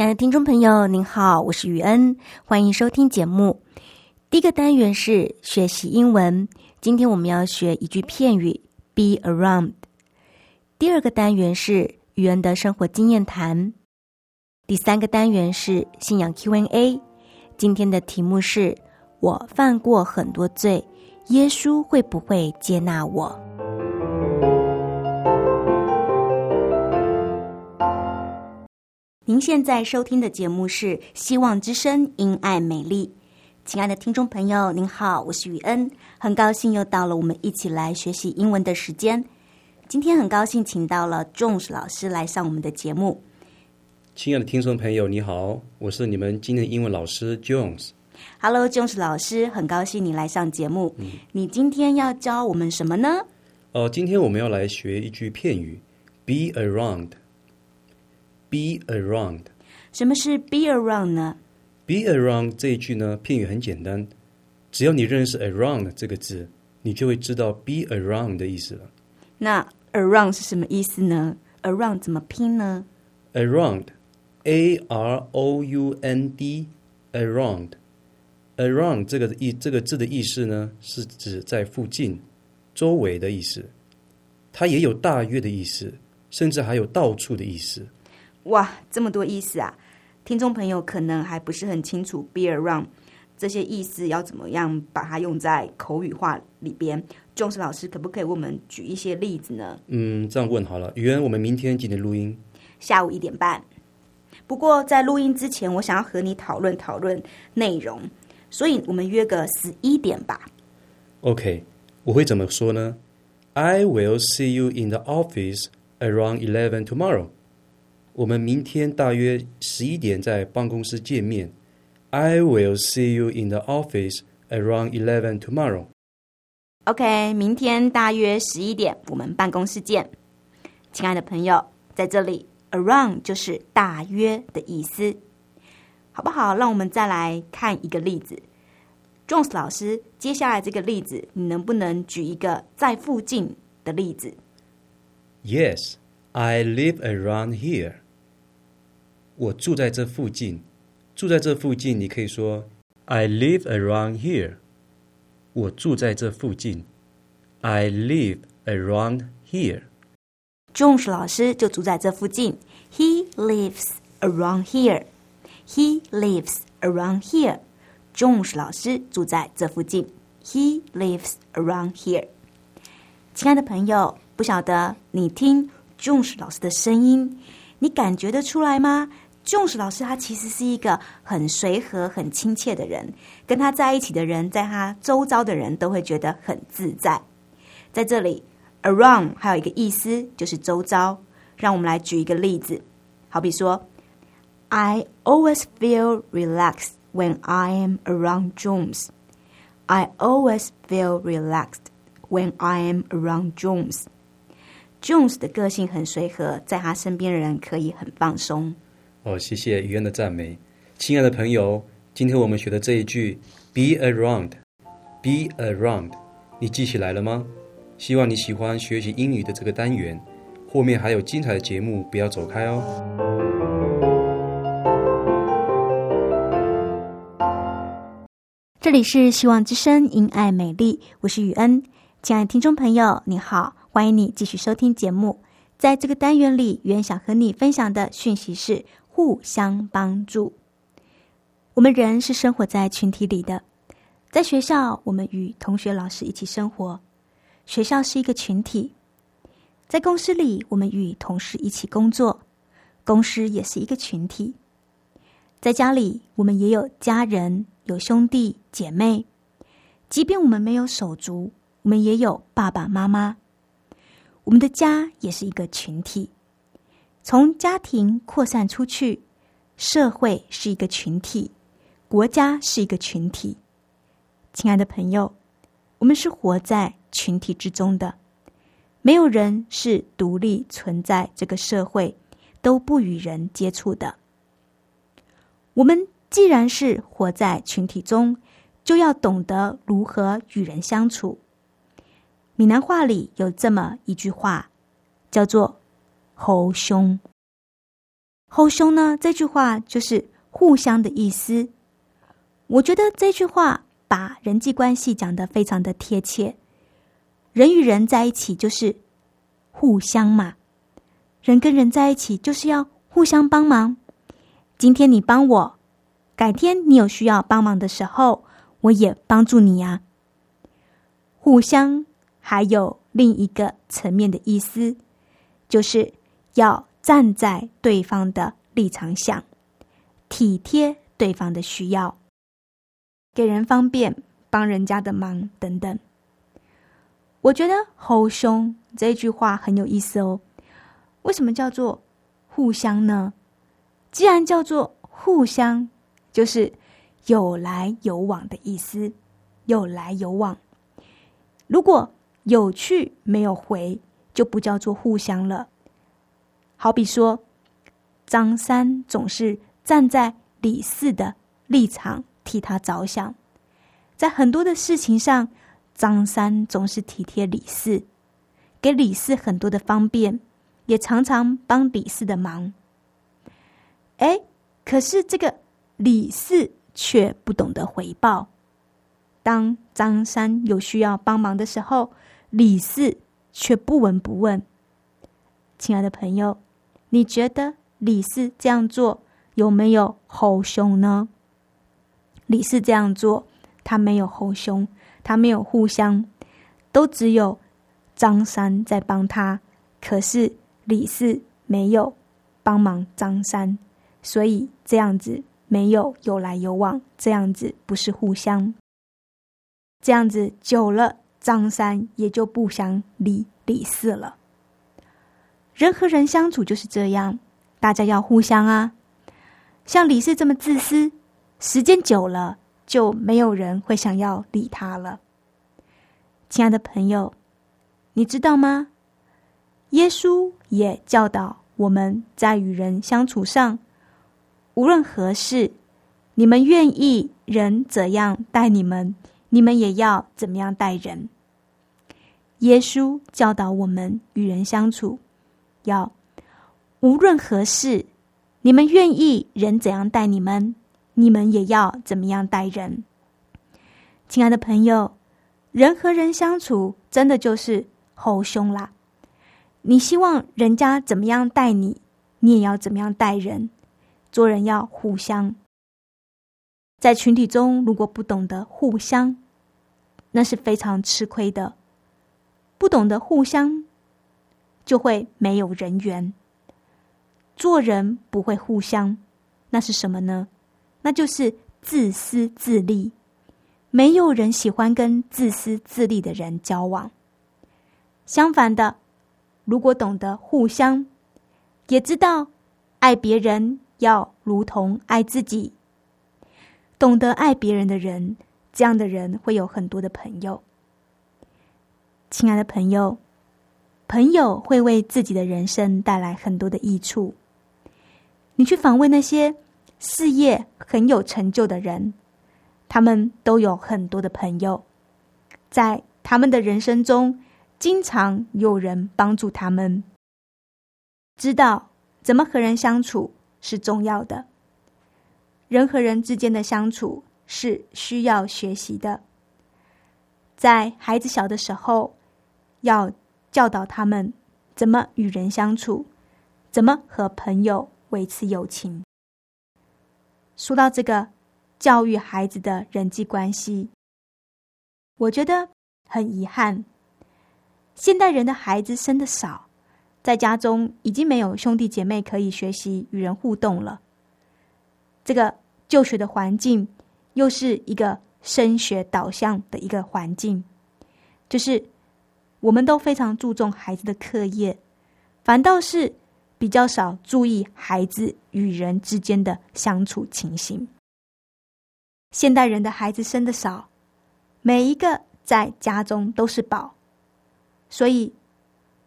亲爱的听众朋友，您好，我是雨恩，欢迎收听节目。第一个单元是学习英文，今天我们要学一句片语 “be around”。第二个单元是雨恩的生活经验谈。第三个单元是信仰 Q&A。今天的题目是我犯过很多罪，耶稣会不会接纳我？您现在收听的节目是《希望之声·因爱美丽》。亲爱的听众朋友，您好，我是雨恩，很高兴又到了我们一起来学习英文的时间。今天很高兴请到了 Jones 老师来上我们的节目。亲爱的听众朋友，你好，我是你们今天的英文老师 Jones。Hello，Jones 老师，很高兴你来上节目。你今天要教我们什么呢？呃，今天我们要来学一句片语：be around。Be around，什么是 be around 呢？Be around 这一句呢，片语很简单，只要你认识 around 这个字，你就会知道 be around 的意思了。那 around 是什么意思呢？around 怎么拼呢？around，a r o u n d，around，around 这个意这个字的意思呢，是指在附近、周围的意思。它也有大约的意思，甚至还有到处的意思。哇，这么多意思啊！听众朋友可能还不是很清楚，be around 这些意思要怎么样把它用在口语化里边。Jones 老师可不可以为我们举一些例子呢？嗯，这样问好了。语言，我们明天几点录音？下午一点半。不过在录音之前，我想要和你讨论讨论内容，所以我们约个十一点吧。OK，我会怎么说呢？I will see you in the office around eleven tomorrow. 我们明天大约十一点在办公室见面。I will see you in the office around eleven tomorrow. OK，明天大约十一点，我们办公室见。亲爱的朋友，在这里，around 就是大约的意思，好不好？让我们再来看一个例子。Jones 老师，接下来这个例子，你能不能举一个在附近的例子？Yes, I live around here. 我住在这附近，住在这附近，你可以说 I live around here。我住在这附近，I live around here。Jones 老师就住在这附近，He lives around here。He lives around here。Jones 老师住在这附近，He lives around here。亲爱的朋友，不晓得你听 Jones 老师的声音，你感觉得出来吗？仲史老师他其实是一个很随和、很亲切的人，跟他在一起的人，在他周遭的人都会觉得很自在。在这里，around 还有一个意思就是周遭。让我们来举一个例子，好比说，I always feel relaxed when I am around Jones. I always feel relaxed when I am around Jones. Jones 的个性很随和，在他身边的人可以很放松。哦，谢谢雨恩的赞美，亲爱的朋友，今天我们学的这一句 “be around”，“be around”，你记起来了吗？希望你喜欢学习英语的这个单元，后面还有精彩的节目，不要走开哦。这里是希望之声，因爱美丽，我是雨恩。亲爱的听众朋友，你好，欢迎你继续收听节目。在这个单元里，原想和你分享的讯息是互相帮助。我们人是生活在群体里的，在学校，我们与同学、老师一起生活，学校是一个群体；在公司里，我们与同事一起工作，公司也是一个群体；在家里，我们也有家人，有兄弟姐妹，即便我们没有手足。我们也有爸爸妈妈，我们的家也是一个群体。从家庭扩散出去，社会是一个群体，国家是一个群体。亲爱的朋友，我们是活在群体之中的，没有人是独立存在这个社会，都不与人接触的。我们既然是活在群体中，就要懂得如何与人相处。闽南话里有这么一句话，叫做“猴兄”。猴兄呢，这句话就是互相的意思。我觉得这句话把人际关系讲得非常的贴切。人与人在一起就是互相嘛，人跟人在一起就是要互相帮忙。今天你帮我，改天你有需要帮忙的时候，我也帮助你呀。互相。还有另一个层面的意思，就是要站在对方的立场想，体贴对方的需要，给人方便，帮人家的忙等等。我觉得“吼兄”这句话很有意思哦。为什么叫做互相呢？既然叫做互相，就是有来有往的意思，有来有往。如果有去没有回，就不叫做互相了。好比说，张三总是站在李四的立场替他着想，在很多的事情上，张三总是体贴李四，给李四很多的方便，也常常帮李四的忙。哎，可是这个李四却不懂得回报。当张三有需要帮忙的时候，李四却不闻不问。亲爱的朋友，你觉得李四这样做有没有吼凶呢？李四这样做，他没有吼凶，他没有互相，都只有张三在帮他。可是李四没有帮忙张三，所以这样子没有有来有往，这样子不是互相。这样子久了。张三也就不想理李四了。人和人相处就是这样，大家要互相啊。像李四这么自私，时间久了就没有人会想要理他了。亲爱的朋友，你知道吗？耶稣也教导我们在与人相处上，无论何事，你们愿意人怎样待你们。你们也要怎么样待人？耶稣教导我们与人相处，要无论何事，你们愿意人怎样待你们，你们也要怎么样待人。亲爱的朋友，人和人相处真的就是吼凶啦！你希望人家怎么样待你，你也要怎么样待人。做人要互相。在群体中，如果不懂得互相，那是非常吃亏的。不懂得互相，就会没有人缘。做人不会互相，那是什么呢？那就是自私自利。没有人喜欢跟自私自利的人交往。相反的，如果懂得互相，也知道爱别人要如同爱自己。懂得爱别人的人，这样的人会有很多的朋友。亲爱的朋友，朋友会为自己的人生带来很多的益处。你去访问那些事业很有成就的人，他们都有很多的朋友，在他们的人生中，经常有人帮助他们。知道怎么和人相处是重要的。人和人之间的相处是需要学习的。在孩子小的时候，要教导他们怎么与人相处，怎么和朋友维持友情。说到这个教育孩子的人际关系，我觉得很遗憾，现代人的孩子生的少，在家中已经没有兄弟姐妹可以学习与人互动了。这个就学的环境又是一个升学导向的一个环境，就是我们都非常注重孩子的课业，反倒是。比较少注意孩子与人之间的相处情形。现代人的孩子生的少，每一个在家中都是宝，所以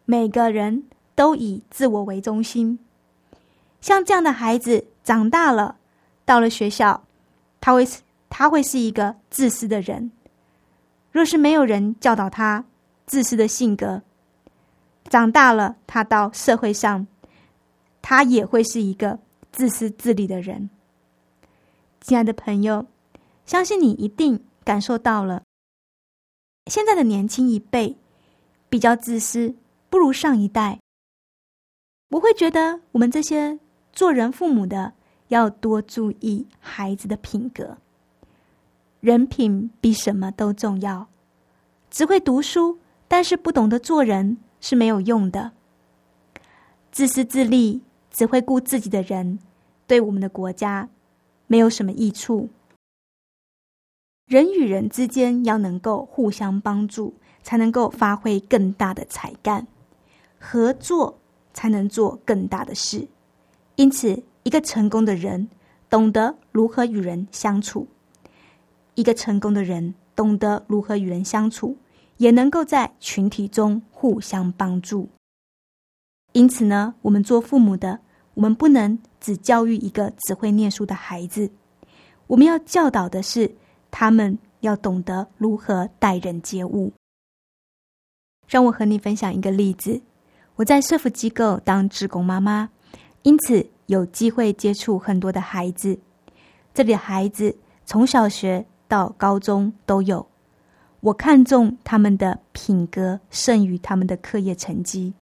每个人都以自我为中心。像这样的孩子长大了，到了学校，他会他会是一个自私的人。若是没有人教导他自私的性格，长大了，他到社会上。他也会是一个自私自利的人。亲爱的朋友，相信你一定感受到了，现在的年轻一辈比较自私，不如上一代。我会觉得我们这些做人父母的要多注意孩子的品格，人品比什么都重要。只会读书，但是不懂得做人是没有用的。自私自利。只会顾自己的人，对我们的国家没有什么益处。人与人之间要能够互相帮助，才能够发挥更大的才干；合作才能做更大的事。因此，一个成功的人懂得如何与人相处；一个成功的人懂得如何与人相处，也能够在群体中互相帮助。因此呢，我们做父母的。我们不能只教育一个只会念书的孩子，我们要教导的是他们要懂得如何待人接物。让我和你分享一个例子：我在社福机构当职工妈妈，因此有机会接触很多的孩子。这里的孩子从小学到高中都有，我看重他们的品格胜于他们的课业成绩。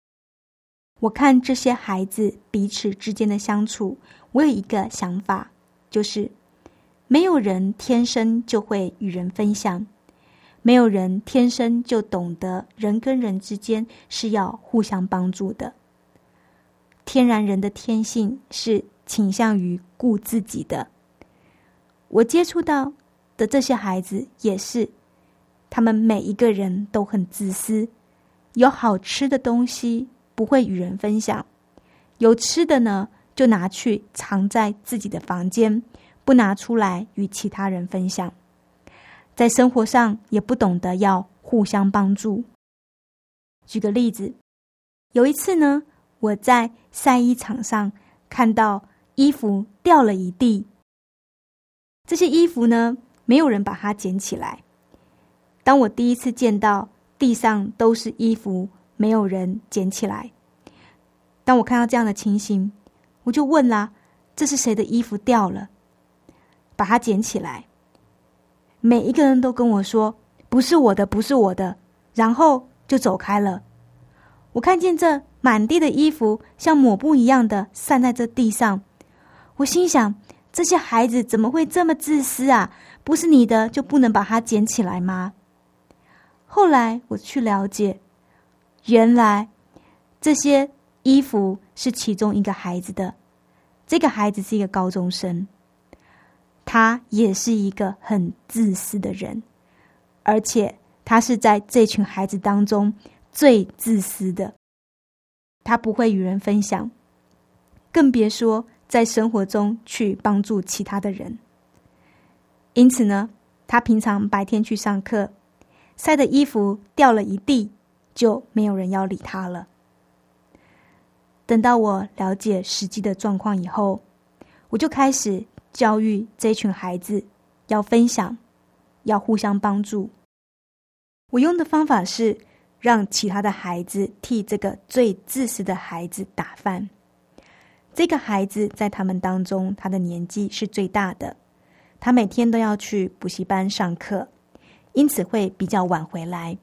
我看这些孩子彼此之间的相处，我有一个想法，就是没有人天生就会与人分享，没有人天生就懂得人跟人之间是要互相帮助的。天然人的天性是倾向于顾自己的。我接触到的这些孩子也是，他们每一个人都很自私，有好吃的东西。不会与人分享，有吃的呢，就拿去藏在自己的房间，不拿出来与其他人分享。在生活上也不懂得要互相帮助。举个例子，有一次呢，我在晒衣场上看到衣服掉了一地，这些衣服呢，没有人把它捡起来。当我第一次见到地上都是衣服。没有人捡起来。当我看到这样的情形，我就问啦：“这是谁的衣服掉了？把它捡起来。”每一个人都跟我说：“不是我的，不是我的。”然后就走开了。我看见这满地的衣服像抹布一样的散在这地上，我心想：这些孩子怎么会这么自私啊？不是你的就不能把它捡起来吗？后来我去了解。原来这些衣服是其中一个孩子的。这个孩子是一个高中生，他也是一个很自私的人，而且他是在这群孩子当中最自私的。他不会与人分享，更别说在生活中去帮助其他的人。因此呢，他平常白天去上课，晒的衣服掉了一地。就没有人要理他了。等到我了解实际的状况以后，我就开始教育这群孩子要分享，要互相帮助。我用的方法是让其他的孩子替这个最自私的孩子打饭。这个孩子在他们当中，他的年纪是最大的，他每天都要去补习班上课，因此会比较晚回来。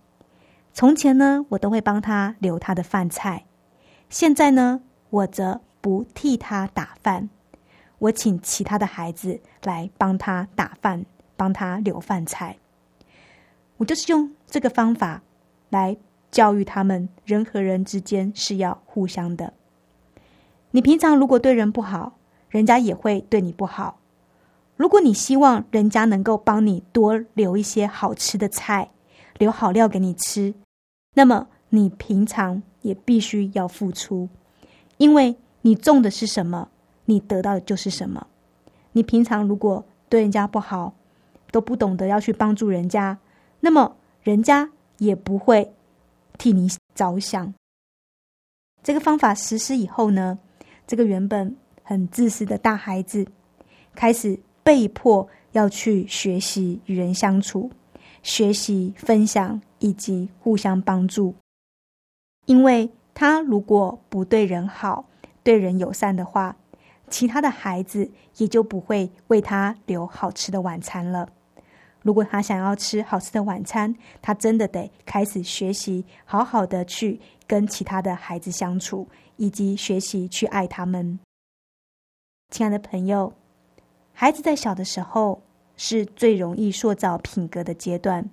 从前呢，我都会帮他留他的饭菜，现在呢，我则不替他打饭，我请其他的孩子来帮他打饭，帮他留饭菜。我就是用这个方法来教育他们，人和人之间是要互相的。你平常如果对人不好，人家也会对你不好。如果你希望人家能够帮你多留一些好吃的菜，留好料给你吃，那么你平常也必须要付出，因为你种的是什么，你得到的就是什么。你平常如果对人家不好，都不懂得要去帮助人家，那么人家也不会替你着想。这个方法实施以后呢，这个原本很自私的大孩子，开始被迫要去学习与人相处，学习分享以及互相帮助。因为他如果不对人好、对人友善的话，其他的孩子也就不会为他留好吃的晚餐了。如果他想要吃好吃的晚餐，他真的得开始学习，好好的去跟其他的孩子相处，以及学习去爱他们。亲爱的朋友，孩子在小的时候是最容易塑造品格的阶段。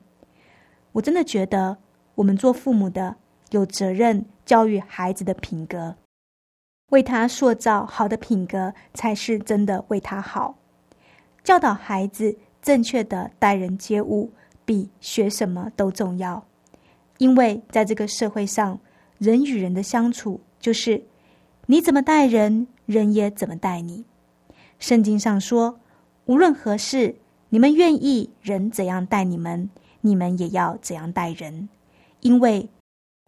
我真的觉得，我们做父母的有责任教育孩子的品格，为他塑造好的品格，才是真的为他好。教导孩子。正确的待人接物比学什么都重要，因为在这个社会上，人与人的相处就是你怎么待人，人也怎么待你。圣经上说，无论何事，你们愿意人怎样待你们，你们也要怎样待人，因为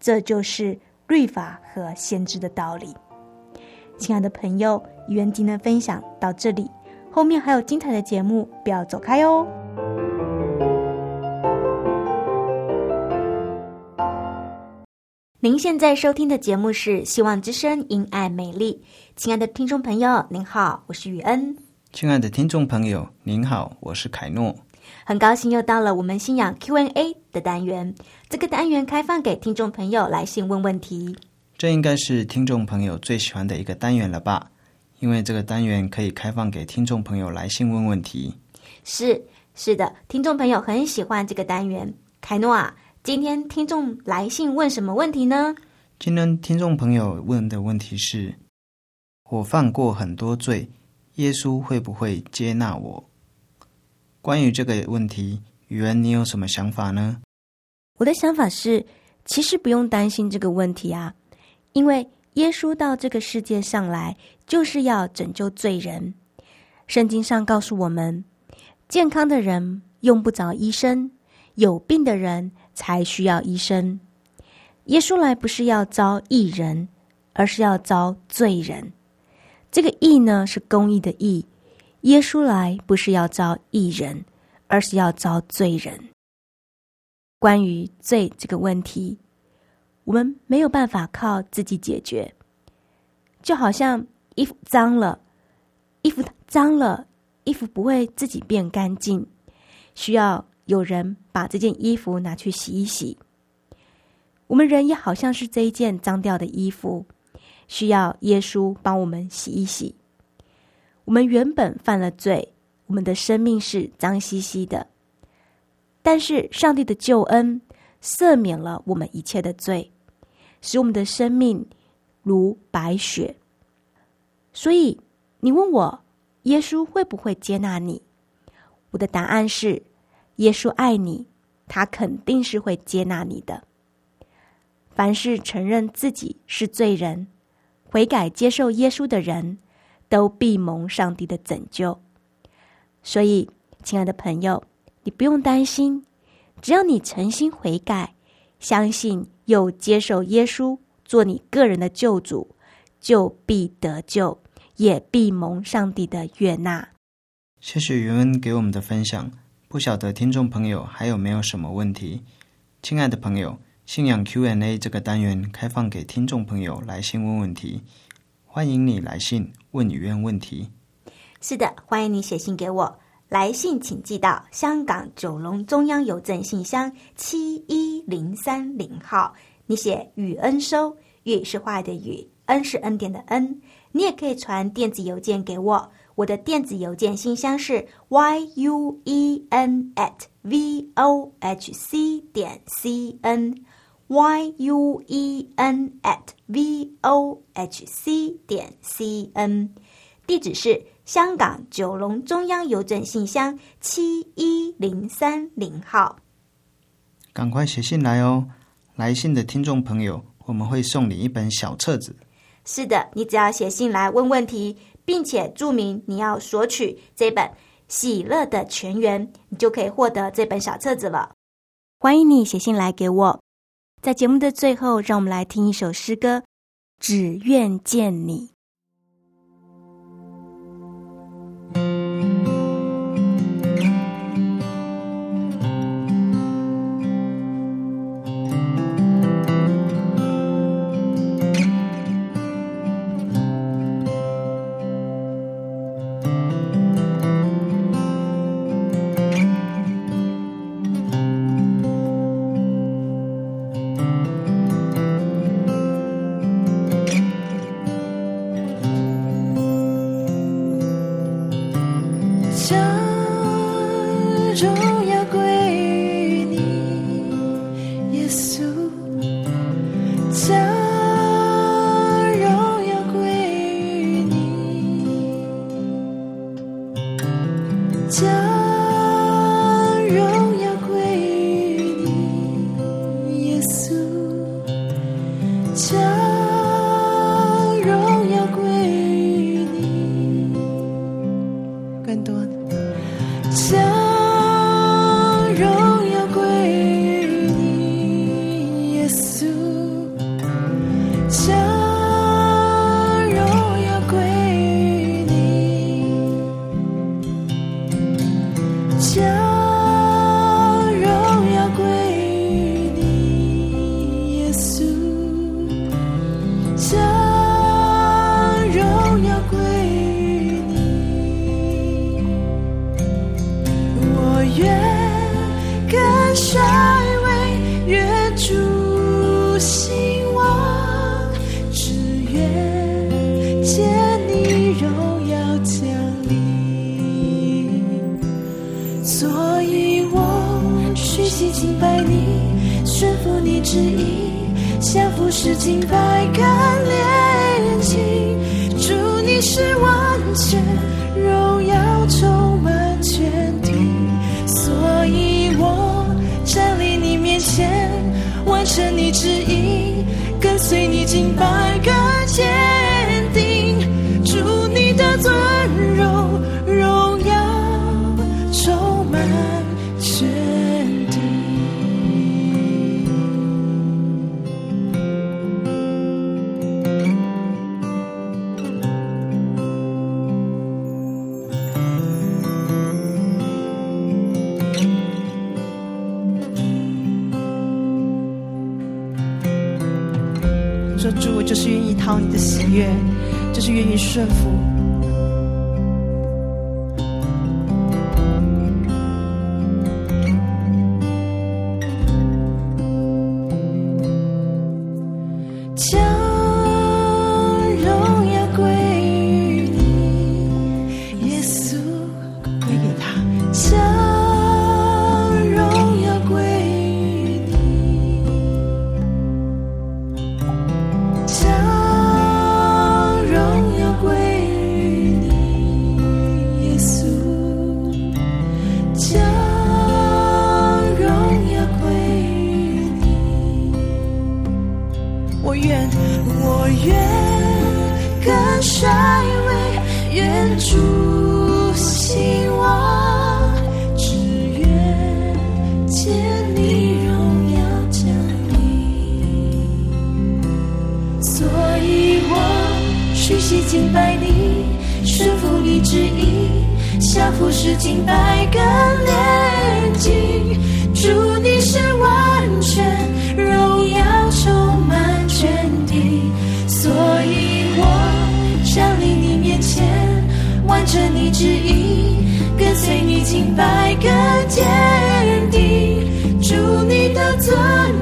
这就是律法和先知的道理。亲爱的朋友，愿今天的分享到这里。后面还有精彩的节目，不要走开哦！您现在收听的节目是《希望之声·因爱美丽》。亲爱的听众朋友，您好，我是雨恩。亲爱的听众朋友，您好，我是凯诺。很高兴又到了我们信仰 Q&A 的单元。这个单元开放给听众朋友来信问问题。这应该是听众朋友最喜欢的一个单元了吧？因为这个单元可以开放给听众朋友来信问问题，是是的，听众朋友很喜欢这个单元。凯诺啊，今天听众来信问什么问题呢？今天听众朋友问的问题是：我犯过很多罪，耶稣会不会接纳我？关于这个问题，宇文，你有什么想法呢？我的想法是，其实不用担心这个问题啊，因为。耶稣到这个世界上来，就是要拯救罪人。圣经上告诉我们，健康的人用不着医生，有病的人才需要医生。耶稣来不是要招义人，而是要招罪人。这个义呢，是公义的义。耶稣来不是要招义人，而是要招罪人。关于罪这个问题。我们没有办法靠自己解决，就好像衣服脏了，衣服脏了，衣服不会自己变干净，需要有人把这件衣服拿去洗一洗。我们人也好像是这一件脏掉的衣服，需要耶稣帮我们洗一洗。我们原本犯了罪，我们的生命是脏兮兮的，但是上帝的救恩赦免了我们一切的罪。使我们的生命如白雪。所以，你问我耶稣会不会接纳你？我的答案是：耶稣爱你，他肯定是会接纳你的。凡是承认自己是罪人、悔改接受耶稣的人，都必蒙上帝的拯救。所以，亲爱的朋友，你不用担心，只要你诚心悔改，相信。又接受耶稣做你个人的救主，就必得救，也必蒙上帝的悦纳。谢谢云恩给我们的分享。不晓得听众朋友还有没有什么问题？亲爱的朋友，信仰 Q&A 这个单元开放给听众朋友来信问问题，欢迎你来信问语愿问题。是的，欢迎你写信给我。来信请寄到香港九龙中央邮政信箱七一零三零号。你写雨恩收，雨是花的雨，恩是恩典的恩。你也可以传电子邮件给我，我的电子邮件信箱是 y u e n at v o h c 点 c n y u e n at v o h c 点 c n，地址是香港九龙中央邮政信箱七一零三零号。赶快写信来哦！来信的听众朋友，我们会送你一本小册子。是的，你只要写信来问问题，并且注明你要索取这本《喜乐的泉源》，你就可以获得这本小册子了。欢迎你写信来给我。在节目的最后，让我们来听一首诗歌《只愿见你》。这所以我虚心敬拜你，顺服你旨意，降服是敬拜，干炼净。主，你是完全荣耀，充满全地。所以我站立你面前，完成你旨意，跟随你敬拜。你的喜悦，就是愿意顺服。祈敬拜你，顺服你旨意，下服是近百个年纪，主你是完全荣耀，充满全。所以我降临你面前，完成你旨意，跟随你近百个天地，主你的尊。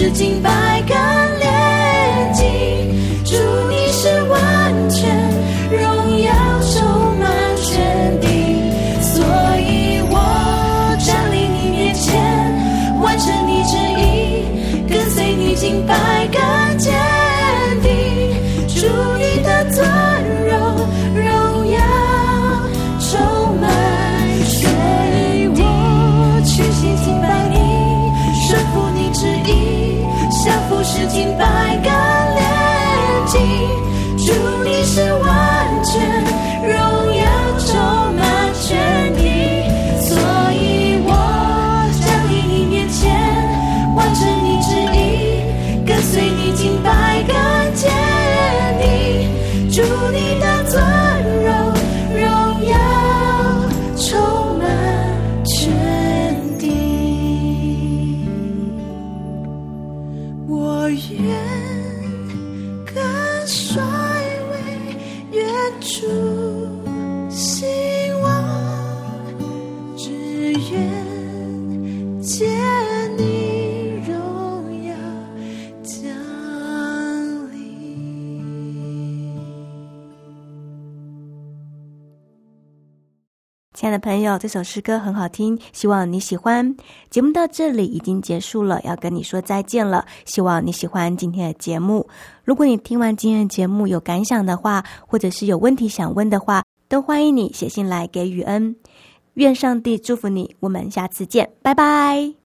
是敬拜更我愿朋友，这首诗歌很好听，希望你喜欢。节目到这里已经结束了，要跟你说再见了。希望你喜欢今天的节目。如果你听完今天的节目有感想的话，或者是有问题想问的话，都欢迎你写信来给雨恩。愿上帝祝福你，我们下次见，拜拜。